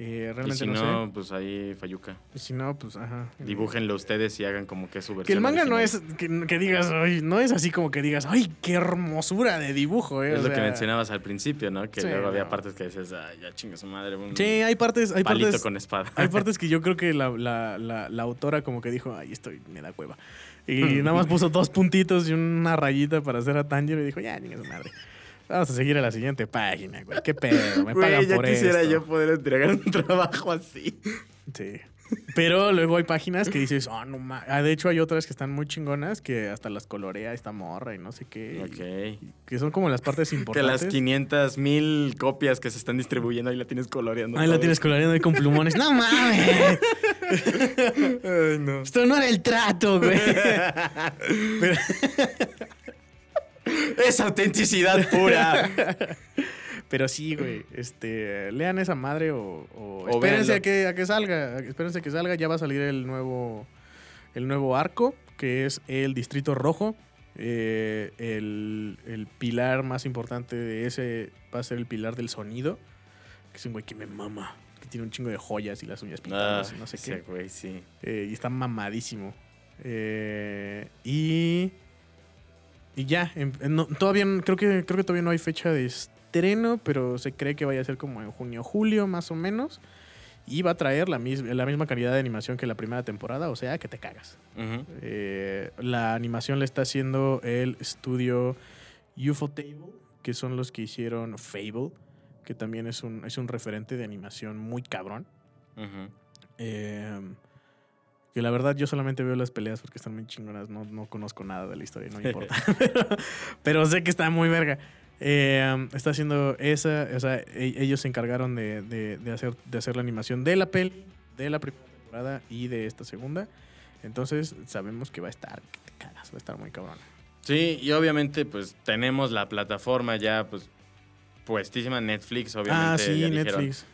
Eh, Y realmente si no, no, sé. pues ahí Fayuca. Y si no, pues ajá. Dibújenlo ustedes y hagan como que es su versión. Que el manga no original. es que, que digas, ay, no es así como que digas, ay, qué hermosura de dibujo, eh. Es o lo que sea, mencionabas al principio, ¿no? Que Sí, luego había no. partes que decías, ay, ya chinga su madre. Un Sí, hay partes, hay palito partes, con espada. hay partes que yo creo que la, la, la, la autora como que dijo, ay, esto me da cueva. Y nada más puso dos puntitos y una rayita para hacer a Tanjiro y dijo, ya, chinga su madre. Vamos a seguir a la siguiente página, güey. Qué pedo, me Güey, pagan ya por quisiera esto. yo poder entregar un trabajo así. Sí. Pero luego hay páginas que dices, oh, no ma-". Ah, de hecho, hay otras que están muy chingonas que hasta las colorea esta morra y no sé qué. y- Ok. Que son como las partes Que importantes. las 500 mil copias que se están distribuyendo ahí la tienes coloreando. Ahí la tienes coloreando ahí con plumones. ¡No mames! Ay, no. Esto no era el trato, güey. Pero- Es autenticidad pura. Pero sí, güey. Este, lean esa madre o, o O espérense a que, a que salga. Espérense a que salga. Ya va a salir el nuevo, el nuevo arco, que es el Distrito Rojo. Eh, el, el pilar más importante de ese va a ser el pilar del sonido. Que es un güey que me mama. Que tiene un chingo de joyas y las uñas Ah, pintadas y no sé ese qué. güey, sí. Eh, y está mamadísimo. Eh, y. Y ya. em- no, todavía no- creo que creo que todavía no hay fecha de estreno, pero se cree que vaya a ser como en junio julio, más o menos. Y va a traer la, mis- la misma calidad de animación que la primera temporada, o sea que te cagas. Eh, la animación la está haciendo el estudio UFO Table, que son los que hicieron Fable, que también es un, es un referente de animación muy cabrón. Ujú. Eh, que la verdad yo solamente veo las peleas porque están muy chingonas. No, no conozco nada de la historia, no me importa. pero, pero sé que está muy verga. Eh, está haciendo esa, o sea, e- ellos se encargaron de, de- de hacer, de hacer la animación de la peli, de la primera temporada y de esta segunda. Entonces sabemos que va a estar, que te cagas, va a estar muy cabrón. Sí, y obviamente, pues tenemos la plataforma ya, pues, puestísima. Netflix, obviamente. ah, sí, ya dijeron, Netflix.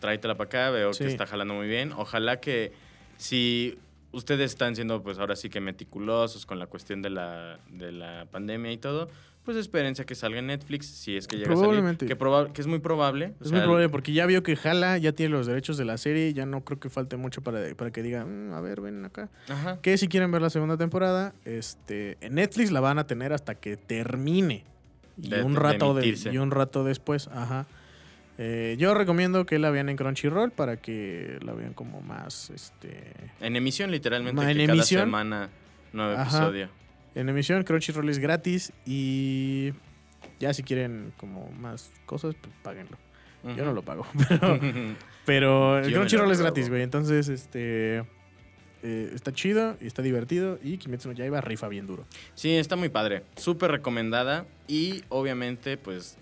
tráetela para acá, veo Sí. que está jalando muy bien. Ojalá que si ustedes están siendo, pues ahora sí que meticulosos con la cuestión de la, de la pandemia y todo, pues espérense a que salga en Netflix, si es que llega a Probablemente. salir. Que, que es muy probable. o Es sea, muy probable porque ya vio que Jala ya tiene los derechos de la serie. Ya no creo que falte mucho para, para que diga, "Mm, a ver, ven acá. Ajá. Que si quieren ver la segunda temporada, este, en Netflix la van a tener hasta que termine. Y, De- un, rato de- y un rato después, ajá. Eh, yo recomiendo que la vean en Crunchyroll para que la vean como más, este... En emisión, literalmente, que en cada emisión. semana nuevo Ajá. episodio. En emisión, Crunchyroll es gratis y ya si quieren como más cosas, pues páguenlo. Yo no lo pago, pero... Pero el Crunchyroll es gratis, güey. Entonces, este... eh, está chido y está divertido y Kimetsu no Yaiba rifa bien duro. Sí, está muy padre. Súper recomendada. Y obviamente, pues.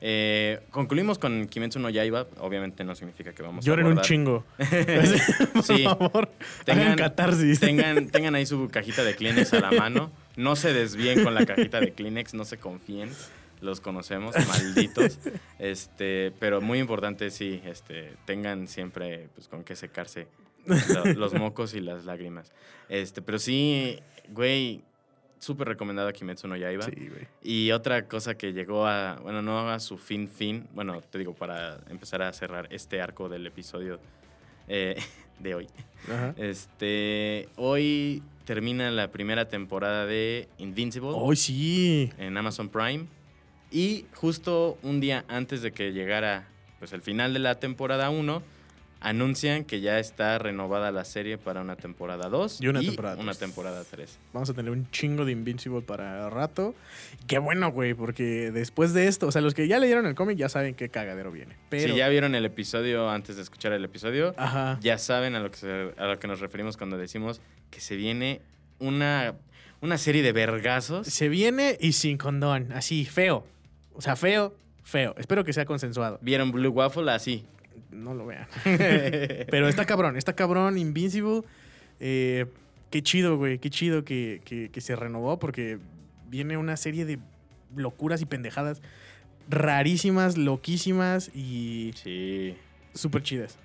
Eh, concluimos con Kimetsu no Yaiba. Obviamente no significa que vamos Lloren a un abordar. chingo. Por favor, Tengan- catarsis. Tengan, tengan ahí su cajita de Kleenex a la mano. No se desvíen con la cajita de Kleenex, no se confíen. Los conocemos, malditos. Este, pero muy importante, sí, este, tengan siempre pues, con qué secarse lo- los mocos y las lágrimas. Este, pero sí, güey, súper recomendada Kimetsu no Yaiba. Sí, güey. Y otra cosa que llegó a, bueno, no a su fin fin, bueno, te digo, para empezar a cerrar este arco del episodio eh, de hoy. Ajá. Este, hoy termina la primera temporada de Invincible Hoy sí. en Amazon Prime. Y justo un día antes de que llegara pues, el final de la temporada 1, anuncian que ya está renovada la serie para una temporada 2 Y una temporada una tres. temporada 3. Vamos a tener un chingo de Invincible para rato. Qué bueno, güey, porque después de esto, o sea, los que ya leyeron el cómic ya saben qué cagadero viene. Pero, Si ya vieron el episodio antes de escuchar el episodio, Ajá. ya saben a lo que, se- a lo que nos referimos cuando decimos que se viene una, una serie de vergazos. Se viene y sin condón, así, feo. O sea, feo, feo. Espero que sea consensuado. ¿Vieron Blue Waffle? Así. No lo vean. Pero está cabrón, está cabrón, Invincible. Eh, qué chido, güey, qué chido que, que- que se renovó porque viene una serie de locuras y pendejadas rarísimas, loquísimas y Sí. súper chidas.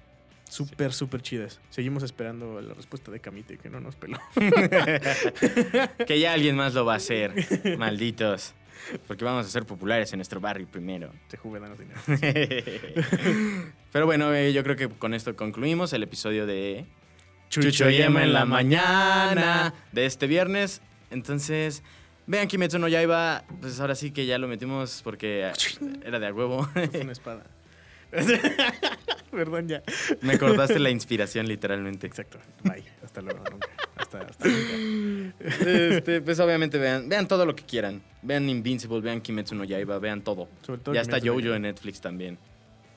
Súper, súper chidas. Seguimos esperando la respuesta de Kamite, que no nos peló. que ya alguien más lo va a hacer. Malditos. Porque vamos a ser populares en nuestro barrio primero. Se juve, danos dinero. Pero bueno, eh, yo creo que con esto concluimos el episodio de Chucho y Emma en la mañana de este viernes. Entonces, vean Kimetsu no Yaiba, pues ahora sí que ya lo metimos porque era de a huevo. Fue una espada. Perdón, ya. Me cortaste la inspiración literalmente. Exacto. Bye. Hasta luego. Nunca. Hasta, hasta nunca. Este, pues obviamente vean, vean todo lo que quieran. Vean Invincible, vean Kimetsu no Yaiba, vean todo. Sobre todo Ya está Kimetsu Jojo en Netflix también.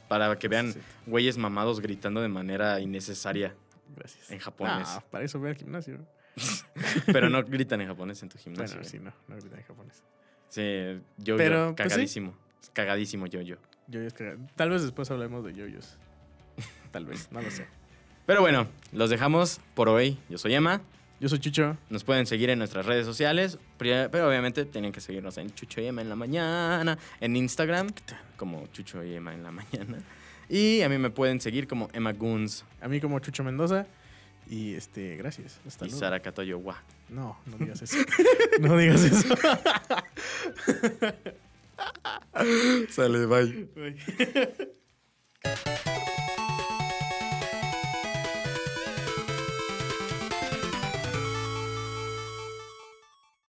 Para que vean Sí. güeyes mamados gritando de manera innecesaria. Gracias. En japonés. Ah, para eso voy al gimnasio. Pero no gritan en japonés en tu gimnasio. Bueno, sí, no. No olvidé en japonés. Sí, Jojo, Pero, pues, sí. cagadísimo. Cagadísimo Jojo. Yoyos que- Tal vez después hablemos de yoyos. Tal vez. No lo sé. Pero bueno, los dejamos por hoy. Yo soy Emma. Yo soy Chucho. Nos pueden seguir en nuestras redes sociales, pero obviamente tienen que seguirnos en Chucho y Emma en la mañana, en Instagram, como Chucho y Emma en la mañana. Y a mí me pueden seguir como Emma Goons A mí como Chucho Mendoza. Y este, gracias. Hasta y luego. Sara Katoyo Wa. No, no digas eso. no digas eso. Sale, bye. Bye.